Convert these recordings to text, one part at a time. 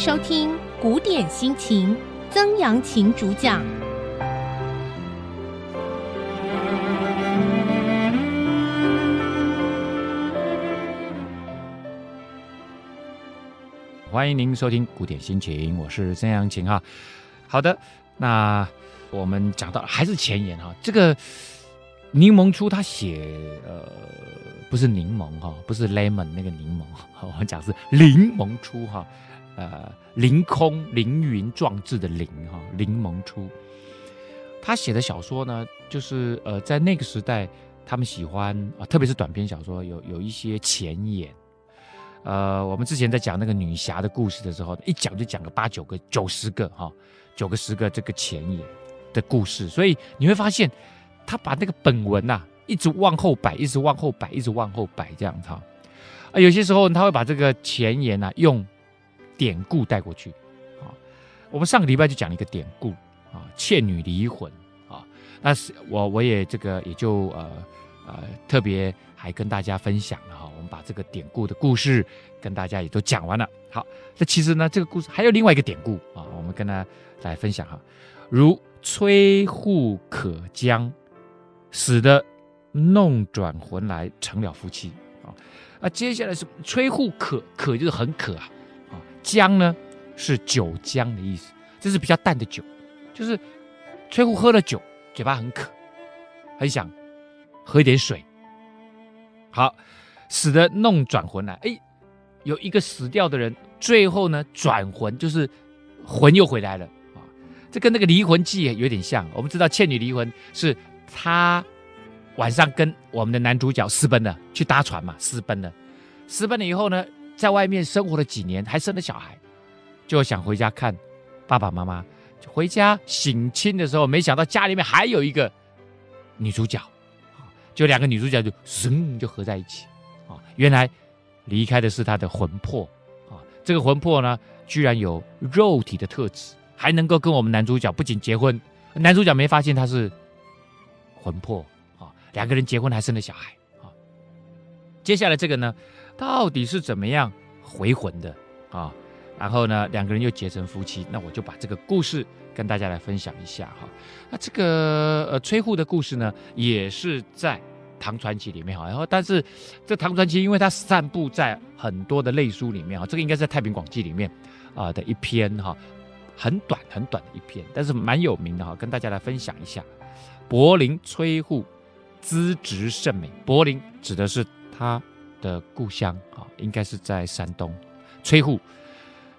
收听古典心情，曾阳晴主讲。欢迎您收听古典心情，我是曾阳晴哈。好的，那我们讲到还是前言哈，这个柠檬初他写呃不是柠檬哈，不是 lemon 那个柠檬，我们讲是柠檬初哈，呃凌空凌云壮志的凌哈，凌萌初。他写的小说呢，就是呃在那个时代，他们喜欢啊，特别是短篇小说，有有一些前言。呃，我们之前在讲那个女侠的故事的时候，一讲就讲个八九个、九十个哈，九个十个这个前言的故事，所以你会发现，他把那个本文呐、一直往后摆，一直往后摆，一直往后摆这样子哈。啊，有些时候他会把这个前言呐、用典故带过去啊。我们上个礼拜就讲了一个典故啊，倩女离魂啊。那是我我也这个也就呃呃特别还跟大家分享了哈。我们把这个典故的故事跟大家也都讲完了。好，那其实呢，这个故事还有另外一个典故啊，我们跟大家来分享哈。如崔护可将死的弄转魂来，成了夫妻啊。啊，接下来是崔护可，可就是很渴啊啊。将呢是酒浆的意思，这是比较淡的酒，就是崔护喝了酒，嘴巴很渴，很想喝一点水。好。死的弄转魂来，哎，有一个死掉的人，最后呢转魂，就是魂又回来了啊。这跟那个离魂记有点像。我们知道倩女离魂是她晚上跟我们的男主角私奔了，去搭船嘛，私奔了。私奔了以后呢，在外面生活了几年，还生了小孩，就想回家看爸爸妈妈。回家省亲的时候，没想到家里面还有一个女主角，就两个女主角就嗖就合在一起啊。原来离开的是他的魂魄啊！这个魂魄呢，居然有肉体的特质，还能够跟我们男主角不仅结婚，男主角没发现他是魂魄啊！两个人结婚还生了小孩啊！接下来这个呢，到底是怎么样回魂的啊？然后呢，两个人又结成夫妻，那我就把这个故事跟大家来分享一下哈。那这个呃崔护的故事呢，也是在。唐传奇里面哈，然后但是这唐传奇，因为它散布在很多的类书里面哈，这个应该是在《太平广记》里面啊的一篇哈，很短很短的一篇，但是蛮有名的哈，跟大家来分享一下。柏林崔护资质甚美，柏林指的是他的故乡啊，应该是在山东。崔护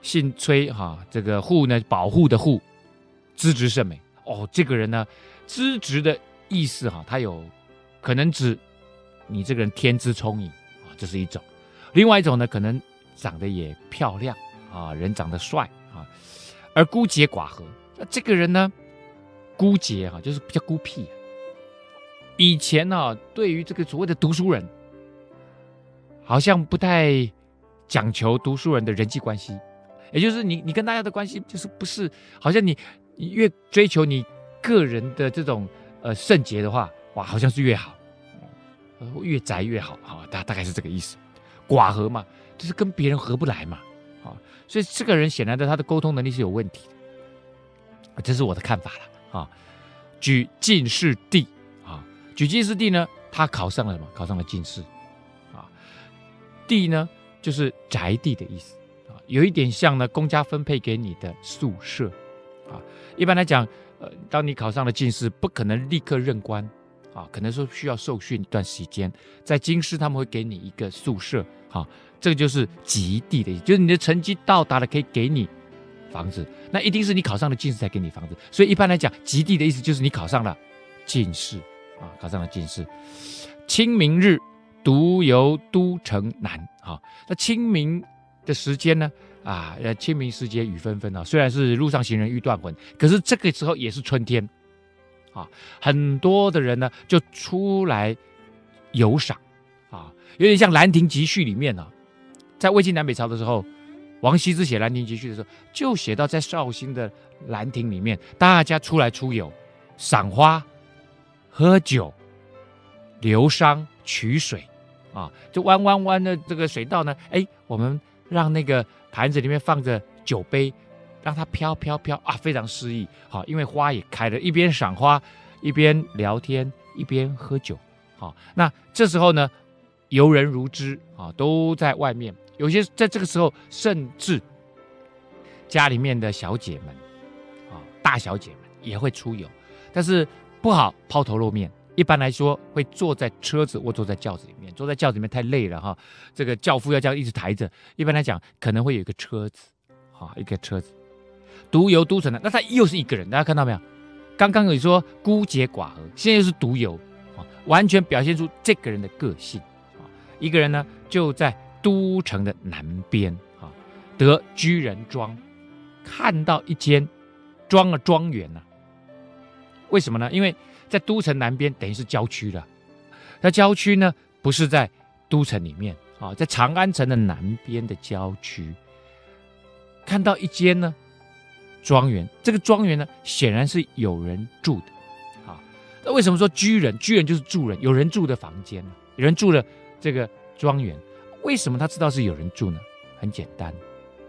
姓崔哈，这个护呢，保护的护，资质甚美哦，这个人呢，资质的意思哈，他有。可能指你这个人天资聪颖啊，这是一种；另外一种呢，可能长得也漂亮啊，人长得帅啊，而孤洁寡合。那这个人呢，孤洁哈，就是比较孤僻。以前呢，对于这个所谓的读书人，好像不太讲求读书人的人际关系，也就是你你跟大家的关系，就是不是好像你你越追求你个人的这种呃圣洁的话。哇，好像是越好，越宅越好啊，大大概是这个意思。寡合嘛，就是跟别人合不来嘛，啊，所以这个人显然的他的沟通能力是有问题的，这是我的看法了啊。举进士第啊，举进士第呢，他考上了什么？考上了进士。地呢，就是宅地的意思啊，有一点像呢，公家分配给你的宿舍啊。一般来讲，呃，当你考上了进士，不可能立刻任官。啊，可能说需要受训一段时间，在京师他们会给你一个宿舍，啊，这个就是极地的意思，就是你的成绩到达了可以给你房子，那一定是你考上了进士才给你房子，所以一般来讲，及第的意思就是你考上了进士，啊，考上了进士。清明日，独游都城南，哈，那清明的时间呢，啊，清明时节雨纷纷啊，虽然是路上行人欲断魂，可是这个时候也是春天。啊，很多的人呢就出来游赏，啊，有点像《兰亭集序》里面呢，在魏晋南北朝的时候，王羲之写《兰亭集序》的时候，就写到在绍兴的兰亭里面，大家出来出游，赏花、喝酒、流觞、取水，啊，就弯弯弯的这个水道呢，哎，我们让那个盘子里面放着酒杯，让它飘飘飘啊，非常诗意。好，因为花也开了，一边赏花，一边聊天，一边喝酒。好，那这时候呢，游人如织啊，都在外面。有些在这个时候，甚至家里面的小姐们啊，大小姐们也会出游，但是不好抛头露面。一般来说，会坐在车子或坐在轿子里面。坐在轿子里面太累了哈，这个轿夫要这样一直抬着。一般来讲，可能会有一个车子，啊，一个车子独游都城的，那他又是一个人。大家看到没有？刚刚有说孤孑寡合，现在又是独游啊，完全表现出这个人的个性啊。一个人呢，就在。都城的南边啊，得居人庄，看到一间庄啊庄园呐。为什么呢？因为在都城南边，等于是郊区了。那郊区呢，不是在都城里面啊，在长安城的南边的郊区，看到一间呢庄园。这个庄园呢，显然是有人住的啊。那为什么说居人？居人就是住人，有人住的房间，有人住的这个庄园。为什么他知道是有人住呢？很简单，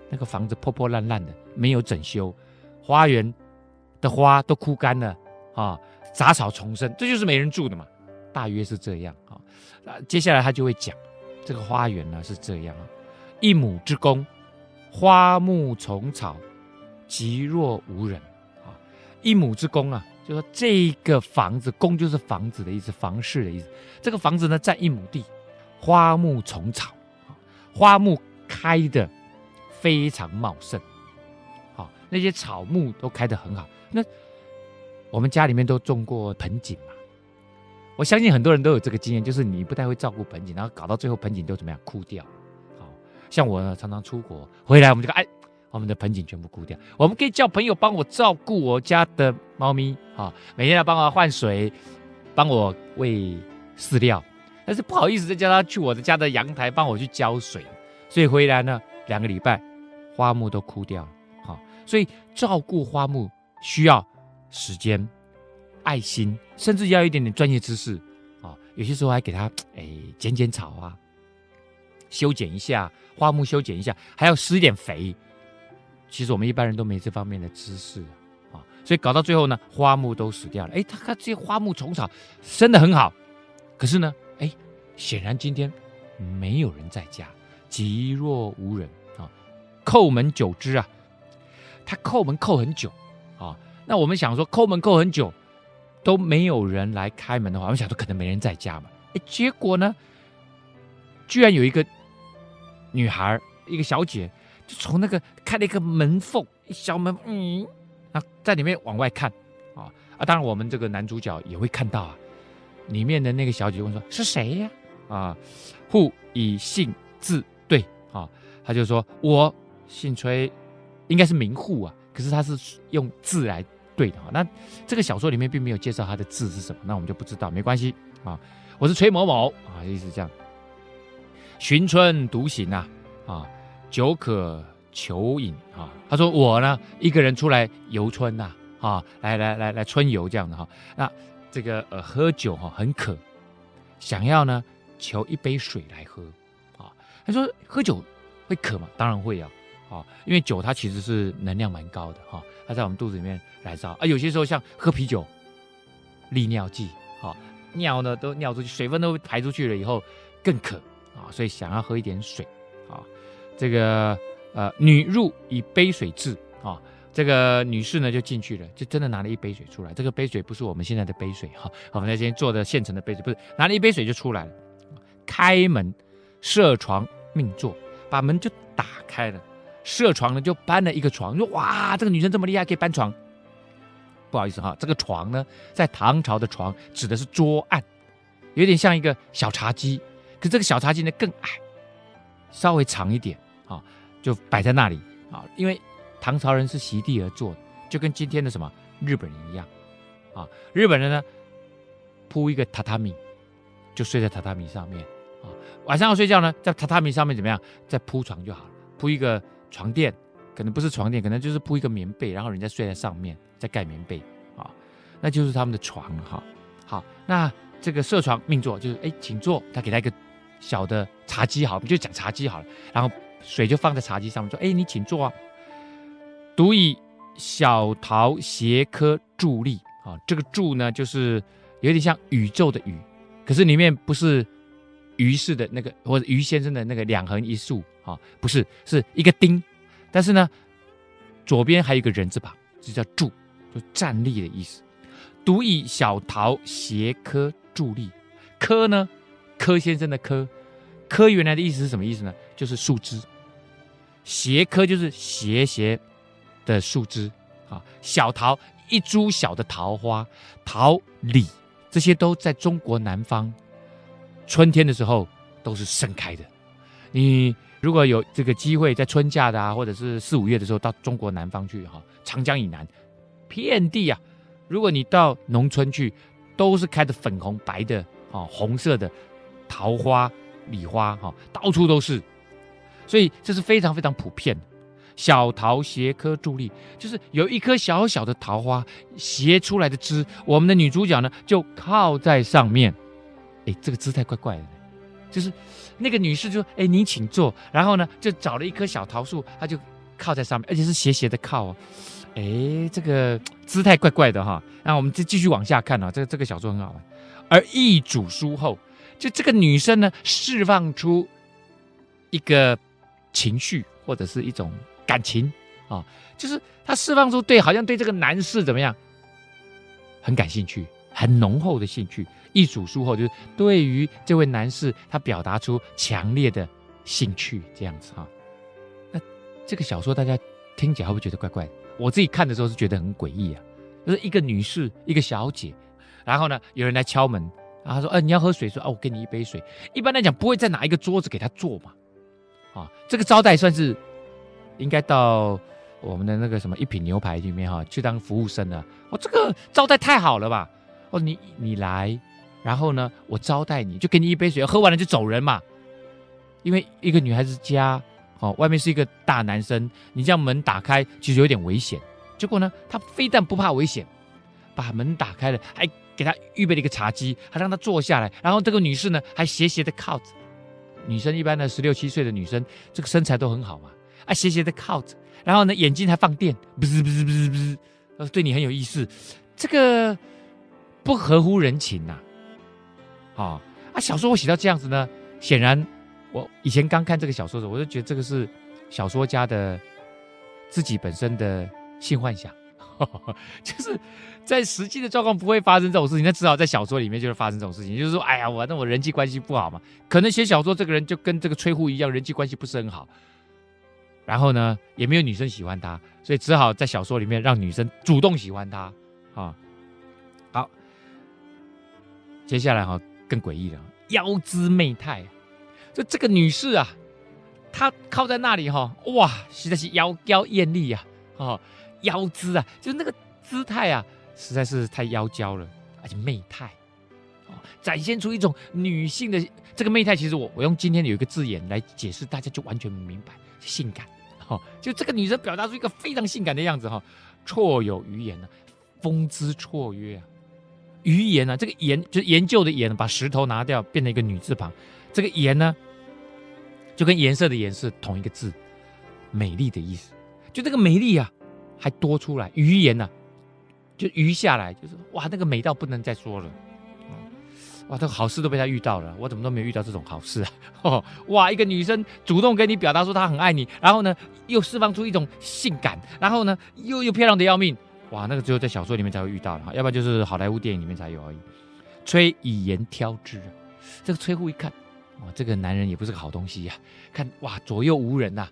那个房子破破烂烂的，没有整修，花园的花都枯干了啊，杂草丛生，这就是没人住的嘛。大约是这样啊。那接下来他就会讲，这个花园呢是这样啊，一亩之宫，花木丛草，极若无人啊。一亩之宫啊，就说这个房子，宫就是房子的意思，房室的意思。这个房子呢，占一亩地，花木丛草。花木开得非常茂盛，好，那些草木都开得很好。那我们家里面都种过盆景嘛，我相信很多人都有这个经验，就是你不太会照顾盆景，然后搞到最后盆景都怎么样枯掉。好，像我呢，常常出国回来，我们就哎，我们的盆景全部枯掉。我们可以叫朋友帮我照顾我家的猫咪，啊，每天要帮我换水，帮我喂饲料。但是不好意思，再叫他去我的家的阳台帮我去浇水，所以回来呢，两个礼拜，花木都枯掉了。好，所以照顾花木需要时间、爱心，甚至要一点点专业知识啊。有些时候还给他哎剪剪草啊，修剪一下花木，修剪一下，还要施一点肥。其实我们一般人都没这方面的知识啊，所以搞到最后呢，花木都死掉了。哎，他看这些花木虫草生得很好，可是呢。哎，显然今天没有人在家，极若无人啊！叩门久之啊，他叩门叩很久啊。那我们想说，抠门抠很久都没有人来开门的话，我们想说可能没人在家嘛。哎，结果呢，居然有一个女孩，一个小姐，就从那个开了一个门缝，一小门，嗯，啊，在里面往外看啊啊！当然，我们这个男主角也会看到啊。里面的那个小姐问说：“是谁呀？”啊，户以姓字对啊，他就说：“我姓崔，应该是名户啊。可是他是用字来对的哈。那这个小说里面并没有介绍他的字是什么，那我们就不知道，没关系啊。我是崔某某啊，意思这样。寻春独行呐，啊，酒可求饮啊。他说我呢，一个人出来游春呐，啊，来来来来春游这样的哈。那。这个呃，喝酒哈很渴，想要呢求一杯水来喝啊。他说喝酒会渴吗？当然会啊，啊，因为酒它其实是能量蛮高的哈，它在我们肚子里面燃烧啊。有些时候像喝啤酒，利尿剂，哈，尿呢都尿出去，水分都排出去了以后更渴啊，所以想要喝一点水啊。这个呃，女入以杯水至啊。这个女士呢就进去了，就真的拿了一杯水出来。这个杯水不是我们现在的杯水哈，我们那天做的现成的杯水，不是拿了一杯水就出来了。开门设床命坐，把门就打开了，设床呢就搬了一个床。说哇，这个女生这么厉害，可以搬床。不好意思哈，这个床呢，在唐朝的床指的是桌案，有点像一个小茶几，可这个小茶几呢更矮，稍微长一点啊，就摆在那里啊，因为。唐朝人是席地而坐，就跟今天的什么日本人一样，啊，日本人呢铺一个榻榻米，就睡在榻榻米上面，啊，晚上要睡觉呢，在榻榻米上面怎么样？再铺床就好了，铺一个床垫，可能不是床垫，可能就是铺一个棉被，然后人家睡在上面，再盖棉被，啊，那就是他们的床，哈，好，那这个设床命座就是哎，请坐，他给他一个小的茶几，好，我们就讲茶几好了，然后水就放在茶几上面，说哎，你请坐啊。独以小桃斜科伫立啊，这个伫呢，就是有点像宇宙的宇，可是里面不是于是的那个或者于先生的那个两横一竖啊，不是，是一个丁，但是呢，左边还有一个人字旁，就叫伫，就站立的意思。独以小桃斜科伫立，科呢，柯先生的柯，柯原来的意思是什么意思呢？就是树枝。斜科就是斜斜的树枝啊，小桃一株小的桃花，桃李这些都在中国南方，春天的时候都是盛开的。你如果有这个机会，在春假的啊，或者是四五月的时候到中国南方去哈，长江以南，遍地啊，如果你到农村去，都是开的粉红白的啊，红色的桃花、李花哈，到处都是。所以这是非常非常普遍的。小桃斜科伫立，就是有一颗小小的桃花斜出来的枝，我们的女主角呢就靠在上面。哎，这个姿态怪怪的，就是那个女士就说：“哎，您请坐。”然后呢，就找了一棵小桃树，她就靠在上面，而且是斜斜的靠哦。哎，这个姿态怪怪的哈。那我们就继续往下看啊，这个这个小说很好玩。而易主书后，就这个女生呢，释放出一个。情绪或者是一种感情啊、就是他释放出对，好像对这个男士怎么样，很感兴趣，很浓厚的兴趣。一组书后，就是对于这位男士，他表达出强烈的兴趣，这样子哈、那这个小说大家听起来会不会觉得怪怪的？我自己看的时候是觉得很诡异啊，就是一个女士，一个小姐，然后呢，有人来敲门，然后说：“呃，你要喝水？”说：“哦，我给你一杯水。”一般来讲，不会再拿一个桌子给他坐嘛。啊，这个招待算是应该到我们的那个什么一品牛排里面哈，去当服务生了。哦，这个招待太好了吧？哦，你你来，然后呢，我招待你，就给你一杯水，喝完了就走人嘛。因为一个女孩子家，哦，外面是一个大男生，你这样门打开，其实有点危险。结果呢，他非但不怕危险，把门打开了，还给他预备了一个茶几，还让他坐下来，然后这个女士呢，还斜斜的靠着。女生一般的十六七岁的女生，这个身材都很好嘛，啊，斜斜的靠着，然后呢，眼睛还放电，不是不是不是不是，呃，对你很有意思，这个不合乎人情呐，啊，哦，啊，小说我写到这样子呢，显然我以前刚看这个小说的时候，我就觉得这个是小说家的自己本身的性幻想。就是在实际的状况不会发生这种事情，那至少在小说里面就是发生这种事情。就是说，哎呀，我那我人际关系不好嘛，可能写小说这个人就跟这个崔护一样，人际关系不是很好。然后呢，也没有女生喜欢他，所以只好在小说里面让女生主动喜欢他啊。接下来哈更诡异了，腰姿媚态，就这个女士啊，她靠在那里哈，哇，实在是妖娇艳丽啊，啊。腰姿啊，就那个姿态啊，实在是太妖娇了，而且媚态，哦，展现出一种女性的这个媚态。其实我我用今天有一个字眼来解释，大家就完全明白，性感。哈、哦，就这个女生表达出一个非常性感的样子哈、哦，绰有余言呢，风姿绰约啊，余言呢，这个研就是研究的研，把石头拿掉，变成一个女字旁，这个颜呢，就跟颜色的颜是同一个字，美丽的意思，就这个美丽啊。还多出来余言呢、啊，就余下来，就是哇，那个美到不能再说了，哇，这个好事都被他遇到了，我怎么都没有遇到这种好事啊？哦、哇，一个女生主动跟你表达说她很爱你，然后呢又释放出一种性感，然后呢又又漂亮的要命，哇，那个只有在小说里面才会遇到了，要不然就是好莱坞电影里面才有而已。崔以言挑之，这个崔护一看，哇，这个男人也不是个好东西呀、看哇左右无人呐、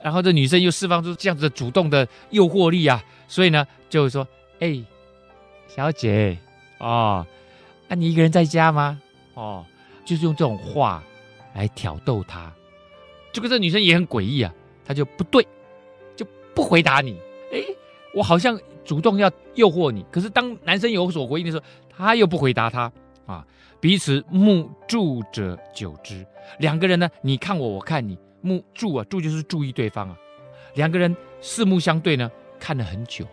然后这女生又释放出这样子的主动的诱惑力啊，所以呢，就是说，哎，小姐，哦，那、你一个人在家吗？哦，就是用这种话来挑逗她。这个这女生也很诡异啊，她就不对，就不回答你。哎，我好像主动要诱惑你，可是当男生有所回应的时候，他又不回答他啊。彼此目注者久之，两个人呢，你看我，我看你。目注啊，注就是注意对方啊。两个人四目相对呢，看了很久。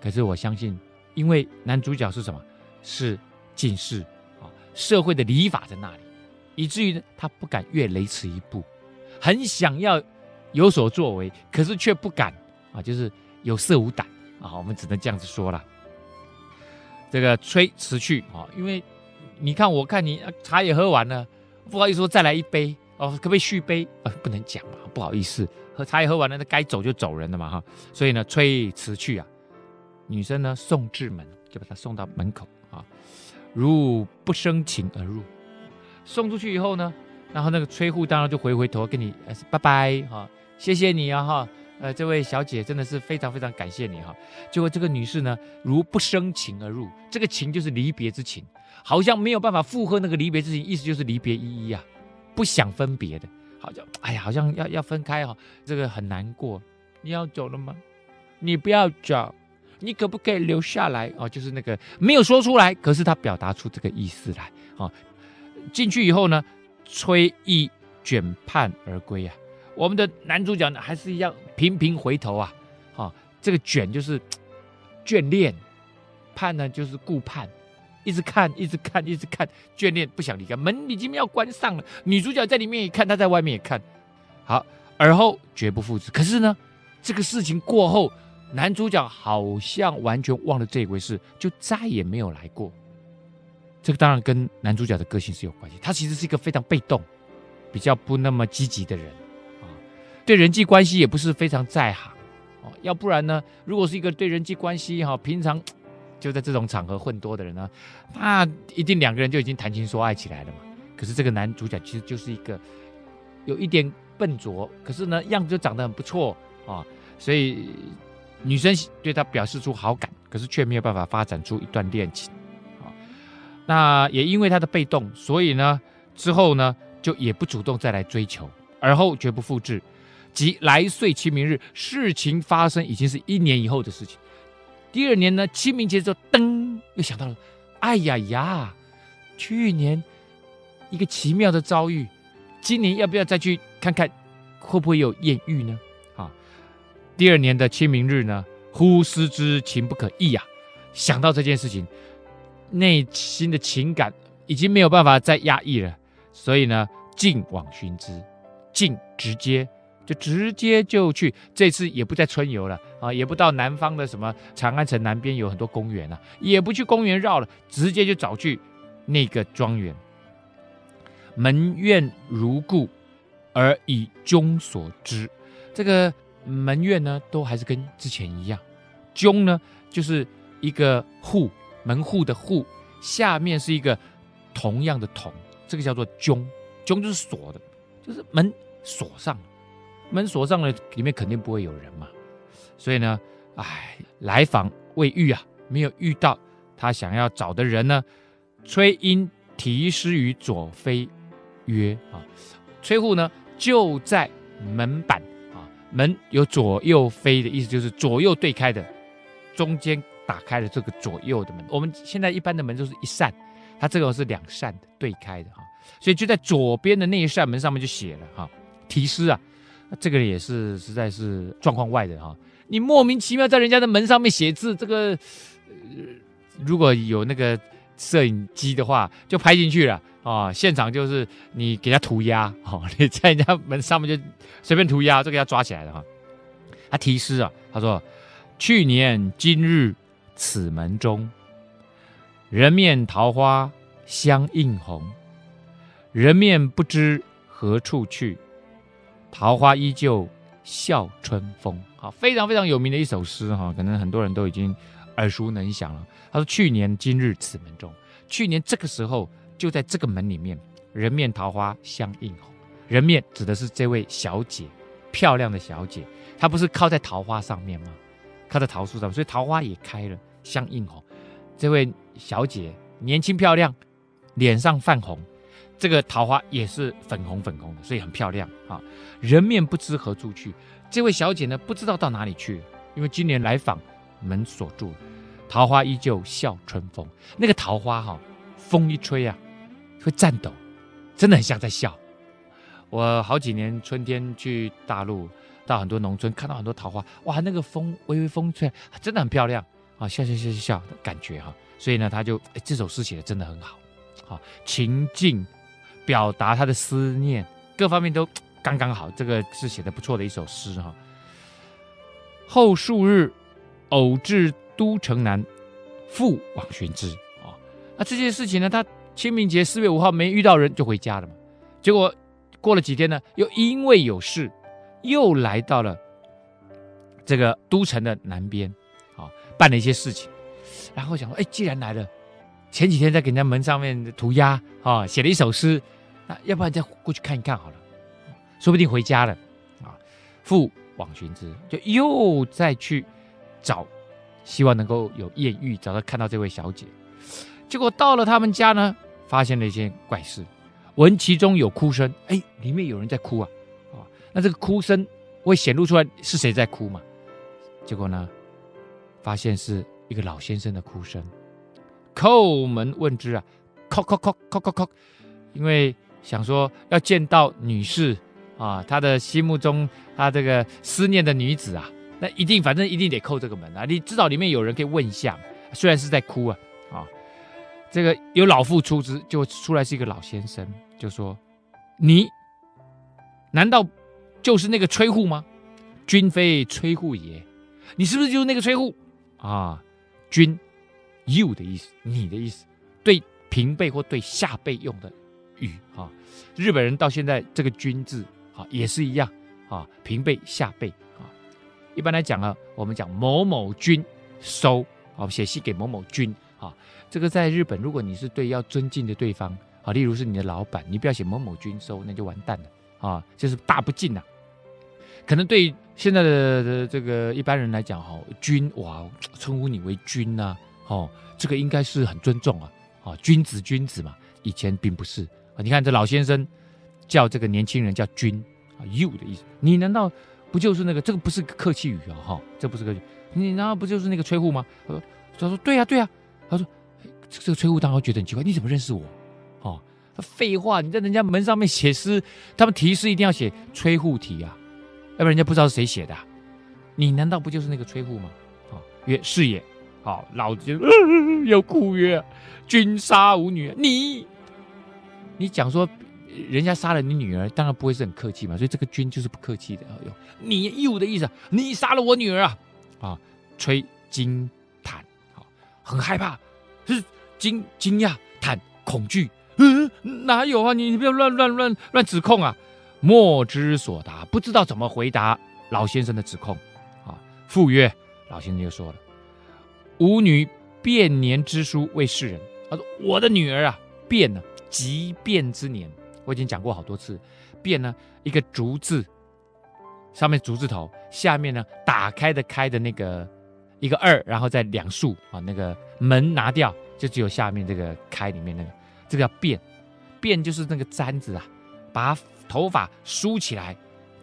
可是我相信，因为男主角是什么？是进士啊，社会的礼法在那里，以至于呢，他不敢越雷池一步，很想要有所作为，可是却不敢啊，就是有色无胆啊，我们只能这样子说了。这个催辞去啊，因为你看，我看你茶也喝完了，不好意思说再来一杯哦，可不可以续杯？啊，不能讲嘛，不好意思，喝茶也喝完了，那该走就走人了嘛哈。所以呢，催辞去啊，女生呢送至门，就把他送到门口啊，如不生情而入。送出去以后呢，然后那个催户当然就回回头跟你拜拜哈，谢谢你啊哈。呃，这位小姐真的是非常非常感谢你哈。结果这个女士呢，如不生情而入，这个情就是离别之情，好像没有办法负荷那个离别之情，意思就是离别依依啊，不想分别的，好像哎呀，好像要要分开哈，这个很难过。你要走了吗？你不要走，你可不可以留下来？哦，就是那个没有说出来，可是他表达出这个意思来啊。进去以后呢，催意卷盼而归啊。我们的男主角呢，还是一样频频回头啊，哈，这个卷就是 眷恋，盼呢就是顾盼，一直看，一直看，一直看，眷恋不想离开，门已经要关上了，女主角在里面也看，她在外面也看，好，而后绝不复之。可是呢，这个事情过后，男主角好像完全忘了这一回事，就再也没有来过。这个当然跟男主角的个性是有关系，他其实是一个非常被动、比较不那么积极的人。对人际关系也不是非常在行哦，要不然呢？如果是一个对人际关系哈，平常 就在这种场合混多的人呢，那一定两个人就已经谈情说爱起来了嘛。可是这个男主角其实就是一个有一点笨拙，可是呢样子就长得很不错啊，所以女生对他表示出好感，可是却没有办法发展出一段恋情啊。那也因为他的被动，所以呢之后呢就也不主动再来追求，而后绝不复制。即来岁清明日，事情发生已经是一年以后的事情。第二年呢，清明节之后，噔，又想到了，哎呀呀，去年一个奇妙的遭遇，今年要不要再去看看，会不会有艳遇呢？啊，第二年的清明日呢，忽思之情不可抑呀，想到这件事情，内心的情感已经没有办法再压抑了，所以呢，尽往寻之，尽直接。就直接就去，这次也不再春游了啊，也不到南方的什么长安城南边有很多公园啊，也不去公园绕了，直接就找去那个庄园。门院如故，而以钟锁之。这个门院呢，都还是跟之前一样。钟呢，就是一个户，门户的户，下面是一个同样的同，这个叫做钟。钟就是锁的，就是门锁上。门锁上了，里面肯定不会有人嘛，所以呢，哎，来访未遇啊，没有遇到他想要找的人呢。崔英题诗于左扉曰啊，崔护呢就在门板啊，门有左右扉的意思，就是左右对开的，中间打开了这个左右的门。我们现在一般的门都是一扇，它这个是两扇的对开的哈，所以就在左边的那一扇门上面就写了哈，题诗啊。这个也是实在是状况外的哈，你莫名其妙在人家的门上面写字，这个、呃、如果有那个摄影机的话，就拍进去了啊、现场就是你给他涂鸦，哦，你在人家门上面就随便涂鸦，这个要抓起来的哈。他题诗啊，他说：“去年今日此门中，人面桃花相映红，人面不知何处去。”桃花依旧笑春风，好，非常非常有名的一首诗哈，可能很多人都已经耳熟能详了。他说：“去年今日此门中，去年这个时候就在这个门里面，人面桃花相映红。人面指的是这位小姐，漂亮的小姐，她不是靠在桃花上面吗？靠在桃树上，所以桃花也开了，相映红。这位小姐年轻漂亮，脸上泛红。”这个桃花也是粉红粉红的，所以很漂亮啊。人面不知何处去，这位小姐呢，不知道到哪里去，因为今年来访门锁住了。桃花依旧笑春风，那个桃花哈、风。一吹啊，会颤抖，真的很像在笑。我好几年春天去大陆，到很多农村看到很多桃花，哇，那个风。微微风。吹，真的很漂亮啊，笑笑笑笑笑的感觉哈。所以呢，他就，这首诗写的真的很好，好情境。表达他的思念，各方面都刚刚好，这个是写的不错的一首诗哈。后数日，偶至都城南，复往寻之。啊，那这件事情呢，他清明节四月五号没遇到人就回家了嘛。结果过了几天呢，又因为有事，又来到了这个都城的南边，啊，办了一些事情。然后想说，哎，既然来了，前几天在给人家门上面涂鸦啊，写了一首诗，那要不然再过去看一看好了，说不定回家了啊。复往寻之，就又再去找，希望能够有艳遇，找到看到这位小姐。结果到了他们家呢，发现了一件怪事，闻其中有哭声，哎，里面有人在哭啊，啊，那这个哭声会显露出来是谁在哭嘛？结果呢，发现是一个老先生的哭声。叩门问之啊，叩叩叩叩叩叩，因为想说要见到女士。啊，他的心目中，他这个思念的女子啊，那一定，反正一定得叩这个门啊。你知道里面有人可以问一下，虽然是在哭啊，啊，这个有老妇出之，就出来是一个老先生，就说：“你难道就是那个崔护吗？君非崔护也，你是不是就是那个崔护啊？君，you 的意思，你的意思，对平辈或对下辈用的语啊。日本人到现在这个君字啊。”也是一样啊，平辈下辈啊。一般来讲啊，我们讲某某君收啊，写信给某某君啊。这个在日本，如果你是对要尊敬的对方啊，例如是你的老板，你不要写某某君收，那就完蛋了啊，就是大不敬呐。可能对现在的，这个一般人来讲，哈，君哇，称呼你为君呐，哦，这个应该是很尊重啊，啊，君子君子嘛。以前并不是，你看这老先生。叫这个年轻人叫君啊，you 的意思。你难道不就是那个？这个不是客气语啊，哈，这不是客气。你难道不就是那个崔护吗？他说，他说对呀、对呀、他说，这个崔护当然觉得很奇怪，你怎么认识我？哦，废话，你在人家门上面写诗，他们题诗一定要写崔护题啊，要不然人家不知道是谁写的、你难道不就是那个崔护吗？啊，曰是也。好，老子就 又哭曰：君杀吾女，你，你讲说。人家杀了你女儿，当然不会是很客气嘛，所以这个“君”就是不客气的。哟，你义务的意思，你杀了我女儿啊！啊，崔惊叹，啊，很害怕，是惊惊讶、叹恐惧。嗯，哪有啊？你你不要乱乱乱乱指控啊！莫之所答，不知道怎么回答老先生的指控。啊，复曰，老先生就说了：“吾女变年之书为世人。”他说：“我的女儿啊，变了，即变之年。”我已经讲过好多次，变呢，一个竹字，上面竹字头，下面呢打开的开的那个一个二，然后再两竖啊，那个门拿掉，就只有下面这个开里面那个，这个叫变，变就是那个簪子啊，把头发梳起来，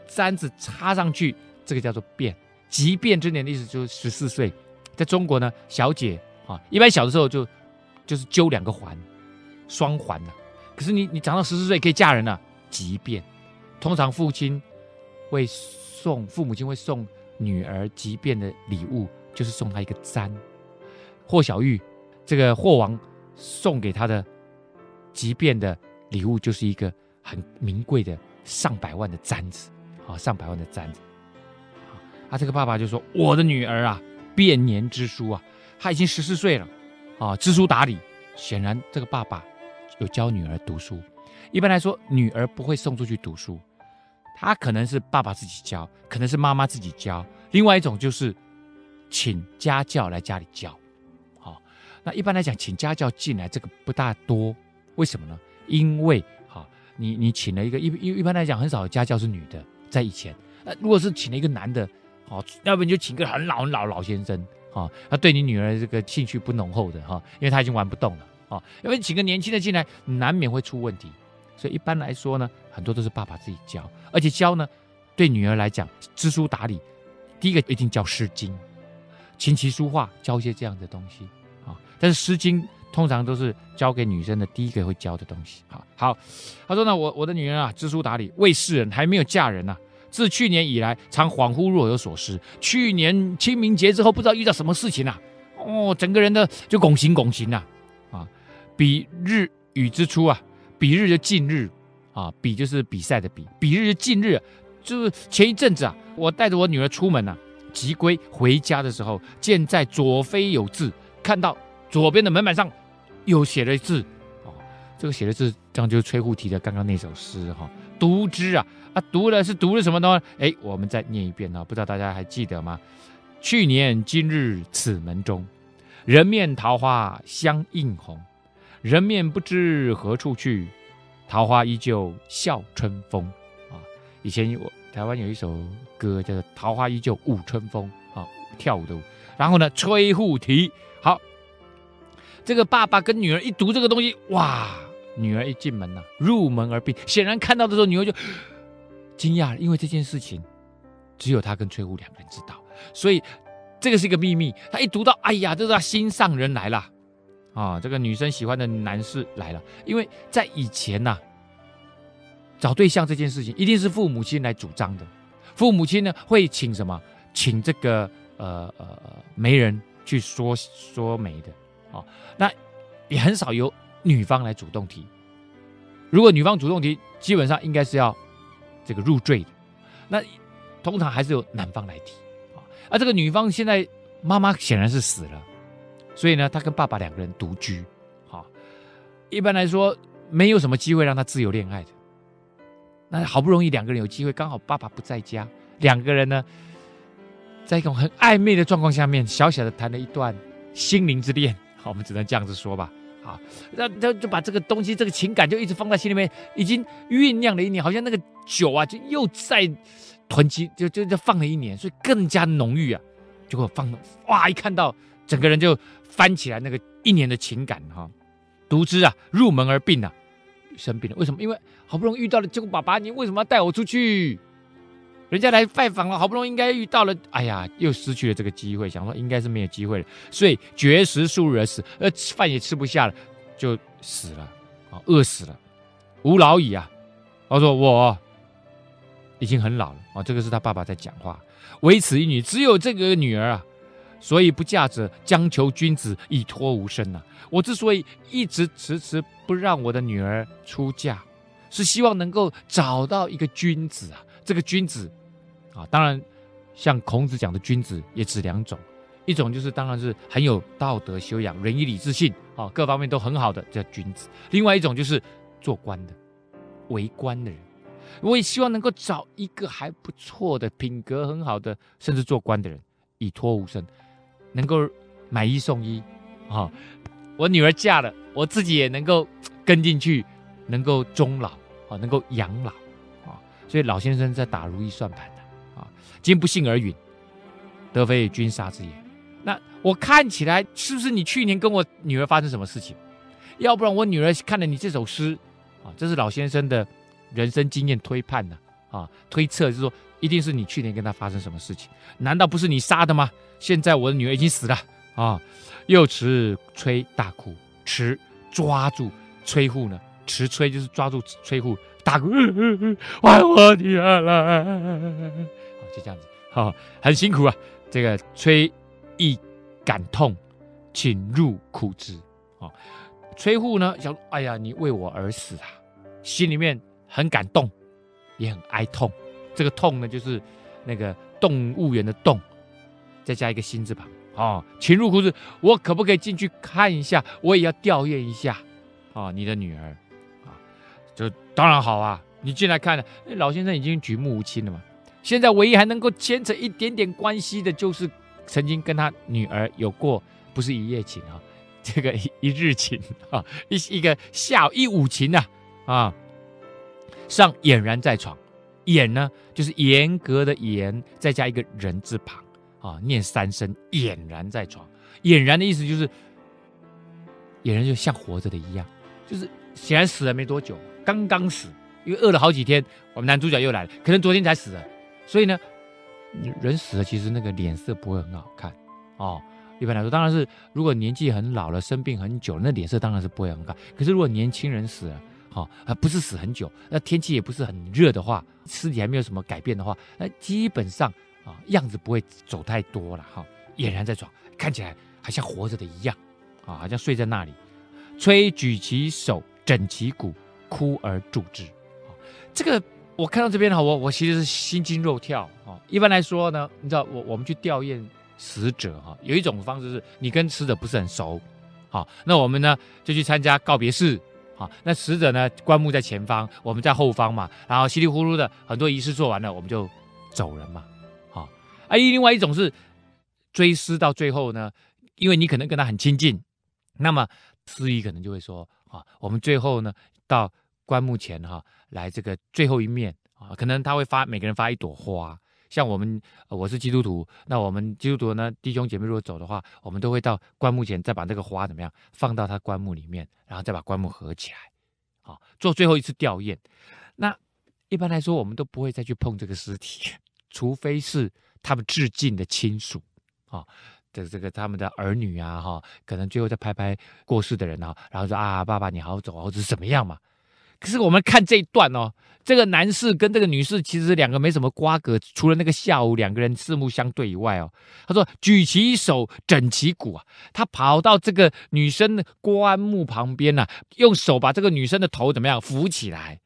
簪子插上去，这个叫做变。即变之年的意思就是十四岁，在中国呢，小姐啊，一般小的时候就就是揪两个环，双环的。可是你你长到十四岁可以嫁人了，即便，通常父亲会送父母亲会送女儿即便的礼物，就是送她一个簪。霍小玉这个霍王送给她的即便的礼物，就是一个很名贵的上百万的簪子啊，上百万的簪子。啊，这个爸爸就说：“我的女儿啊，变年之书啊，她已经十四岁了啊，知书达理。”显然，这个爸爸。有教女儿读书，一般来说，女儿不会送出去读书，她可能是爸爸自己教，可能是妈妈自己教，另外一种就是请家教来家里教。好，那一般来讲，请家教进来这个不大多，为什么呢？因为哈，你你请了一个一一一般来讲很少有家教是女的，在以前，那如果是请了一个男的，好，要不你就请个很老很老老先生，哈，他对你女儿这个兴趣不浓厚的哈，因为他已经玩不动了。啊，因为请个年轻的进来，难免会出问题，所以一般来说呢，很多都是爸爸自己教，而且教呢，对女儿来讲，知书达理，第一个一定教《诗经》，琴棋书画教一些这样的东西啊。但是《诗经》通常都是教给女生的第一个会教的东西。好，好，他说呢，我我的女儿啊，知书达理，未世人，还没有嫁人呐、啊。自去年以来，常恍惚若有所失。去年清明节之后，不知道遇到什么事情、啊，哦，整个人的就拱形拱形呐。比日与之初啊，比日就近日啊，比就是比赛的比，比日就近日，就是前一阵子啊，我带着我女儿出门呐、啊，即归回家的时候，见在左扉有字，看到左边的门板上有写了字，哦，这个写的字，这样就是崔护提的刚刚那首诗哈。读之啊啊，读了是读了什么呢？哎，我们再念一遍啊，不知道大家还记得吗？去年今日此门中，人面桃花相映红。人面不知何处去，桃花依旧笑春风。啊，以前我台湾有一首歌叫做《桃花依旧舞春风》啊，跳舞的舞。然后呢，崔护提，好，这个爸爸跟女儿一读这个东西，哇，女儿一进门呐、入门而闭。显然看到的时候，女儿就惊讶了，因为这件事情只有他跟崔护两个人知道，所以这个是一个秘密。他一读到，哎呀，这是他心上人来了。啊，这个女生喜欢的男士来了，因为在以前呐、找对象这件事情一定是父母亲来主张的，父母亲呢会请什么？请这个呃呃媒人去说说媒的，啊，那也很少由女方来主动提。如果女方主动提，基本上应该是要这个入赘的，那通常还是由男方来提啊。而这个女方现在妈妈显然是死了。所以呢，他跟爸爸两个人独居，好，一般来说没有什么机会让他自由恋爱的。那好不容易两个人有机会，刚好爸爸不在家，两个人呢，在一种很暧昧的状况下面，小小的谈了一段心灵之恋。好，我们只能这样子说吧。好，那他就把这个东西，这个情感就一直放在心里面，已经酝酿了一年，好像那个酒啊，就又在囤积，就就就放了一年，所以更加浓郁啊。结果放哇，一看到整个人就。翻起来那个一年的情感哈，读之啊，入门而病啊，生病了。为什么？因为好不容易遇到了，结果爸爸，你为什么要带我出去？人家来拜访了，好不容易应该遇到了，哎呀，又失去了这个机会。想说应该是没有机会了，所以绝食数日而死，呃，饭也吃不下了，就死了啊，饿死了。吾老矣啊，他说我已经很老了啊，这个是他爸爸在讲话。唯此一女，只有这个女儿啊。所以不嫁者，将求君子以托吾身呐、我之所以一直迟迟不让我的女儿出嫁，是希望能够找到一个君子啊。这个君子啊，当然像孔子讲的君子也指两种，一种就是当然是很有道德修养、仁义礼智信啊，各方面都很好的叫君子；另外一种就是做官的、为官的人。我也希望能够找一个还不错的、品格很好的，甚至做官的人，以托吾身。能够买一送一，啊、我女儿嫁了，我自己也能够跟进去，能够终老，啊、能够养老，啊、所以老先生在打如意算盘的，啊、今不幸而允，得非君杀之也。那我看起来是不是你去年跟我女儿发生什么事情？要不然我女儿看了你这首诗，啊、这是老先生的人生经验推判的，啊、推测就是说。一定是你去年跟他发生什么事情？难道不是你杀的吗？现在我的女儿已经死了啊！又持崔大哭，持抓住崔护呢？持崔就是抓住崔护大哭，还我女儿来！好，就这样子，好，很辛苦啊。这个崔一感痛，倾入哭之。啊，崔护呢想，哎呀，你为我而死啊，心里面很感动，也很哀痛。这个痛呢，就是那个动物园的动，再加一个心字旁啊。倾入哭之，我可不可以进去看一下？我也要吊唁一下啊，你的女儿啊，就当然好啊。你进来看了，老先生已经举目无亲了嘛。现在唯一还能够牵扯一点点关系的，就是曾经跟他女儿有过，不是一夜情啊，这个一一日情啊，一一个下一午情啊啊，尚俨然在床。俨呢，就是严格的严，再加一个人字旁啊，念三声，俨然在床。俨然的意思就是，俨然就像活着的一样，就是显然死了没多久，刚刚死，因为饿了好几天。我们男主角又来了，可能昨天才死的，所以呢，人死了其实那个脸色不会很好看哦。一般来说，当然是如果年纪很老了，生病很久，那脸色当然是不会很好看。可是如果年轻人死了，啊、哦，不是死很久，那天气也不是很热的话，尸体还没有什么改变的话，那基本上啊、样子不会走太多了哈，俨、然在床，看起来还像活着的一样，啊、好像睡在那里。吹举其手，枕其骨，哭而助之。哦、这个我看到这边哈，我我其实是心惊肉跳啊。一般来说呢，你知道我我们去吊唁死者哈，有一种方式是你跟死者不是很熟，好，那我们呢就去参加告别式，好，那死者呢棺木在前方，我们在后方嘛，然后稀里糊涂的很多仪式做完了，我们就走人嘛，好，啊，另外一种是追思到最后呢，因为你可能跟他很亲近，那么司仪可能就会说啊，我们最后呢到棺木前哈，来这个最后一面啊，可能他会发每个人发一朵花。像我们，我是基督徒，那我们基督徒呢，弟兄姐妹如果走的话，我们都会到棺木前，再把这个花怎么样放到他棺木里面，然后再把棺木合起来，好，做最后一次吊唁。那一般来说，我们都不会再去碰这个尸体，除非是他们致敬的亲属啊，这这个他们的儿女啊，哈，可能最后再拍拍过世的人啊，然后说啊，爸爸你好走啊，或者是怎么样嘛。可是我们看这一段哦，这个男士跟这个女士其实两个没什么瓜葛，除了那个下午两个人四目相对以外哦，他说举起手整其骨啊，他跑到这个女生的棺木旁边呐、啊，用手把这个女生的头怎么样扶起来，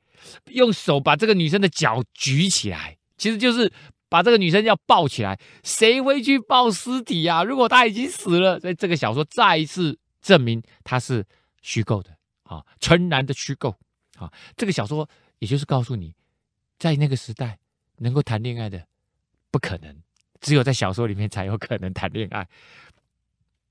用手把这个女生的脚举起来，其实就是把这个女生要抱起来。谁会去抱尸体啊？如果他已经死了，所以这个小说再一次证明它是虚构的啊，纯然的虚构。啊，这个小说也就是告诉你，在那个时代能够谈恋爱的不可能，只有在小说里面才有可能谈恋爱。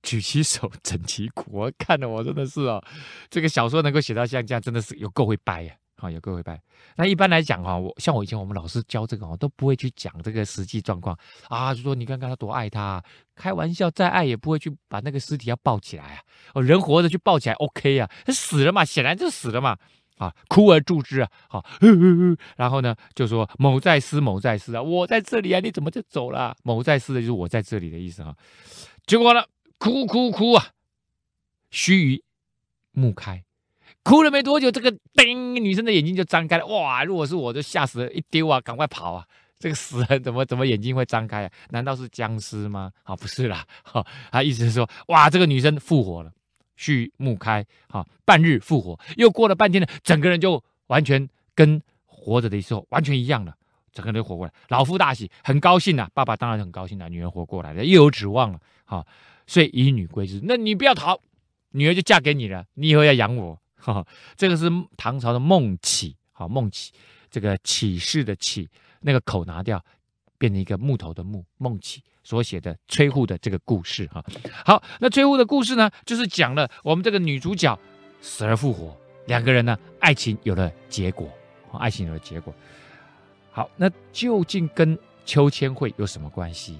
举起手整其骨，我看的我真的是哦，这个小说能够写到像这样，真的是有够会掰呀！啊，有够会掰。那一般来讲哈，我像我以前我们老师教这个哦，都不会去讲这个实际状况啊，就说你看看他多爱他，开玩笑再爱也不会去把那个尸体要抱起来啊。哦，人活着去抱起来 OK 啊，死了嘛，显然就死了嘛。啊，哭而助之啊！好，然后呢，就说某在斯，某在斯啊，我在这里啊，你怎么就走了？某在斯的就是我在这里的意思啊。结果呢，哭哭哭啊，须臾目开，哭了没多久，这个叮，女生的眼睛就张开了。哇，如果是我就吓死了，一丢啊，赶快跑啊！这个死人怎么怎么眼睛会张开啊？难道是僵尸吗？啊，不是啦，哈，他意思是说，哇，这个女生复活了。须目开，哈，半日复活，又过了半天呢，整个人就完全跟活着的时候完全一样了，整个人活过来，老夫大喜，很高兴呐、啊，爸爸当然很高兴了、啊，女儿活过来了，又有指望了，哈，所以以女归之，那你不要逃，女儿就嫁给你了，你以后要养我，哈，这个是唐朝的孟起，好，孟起，这个起事的起，那个口拿掉，变成一个木头的木，孟起。所写的崔护的这个故事哈，好，那崔护的故事呢，就是讲了我们这个女主角死而复活，两个人呢爱情有了结果，爱情有了结果。好，那究竟跟秋千会有什么关系？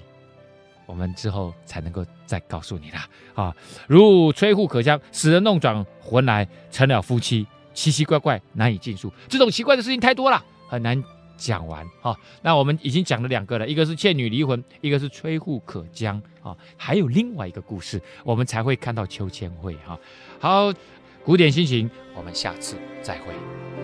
我们之后才能够再告诉你啦。啊，如崔护可将死人弄转魂来，成了夫妻，奇奇怪怪难以尽述。这种奇怪的事情太多了，很难。讲完哈，那我们已经讲了两个了，一个是倩女离魂，一个是崔护可将啊，还有另外一个故事，我们才会看到秋千会哈。好，古典心情，我们下次再会。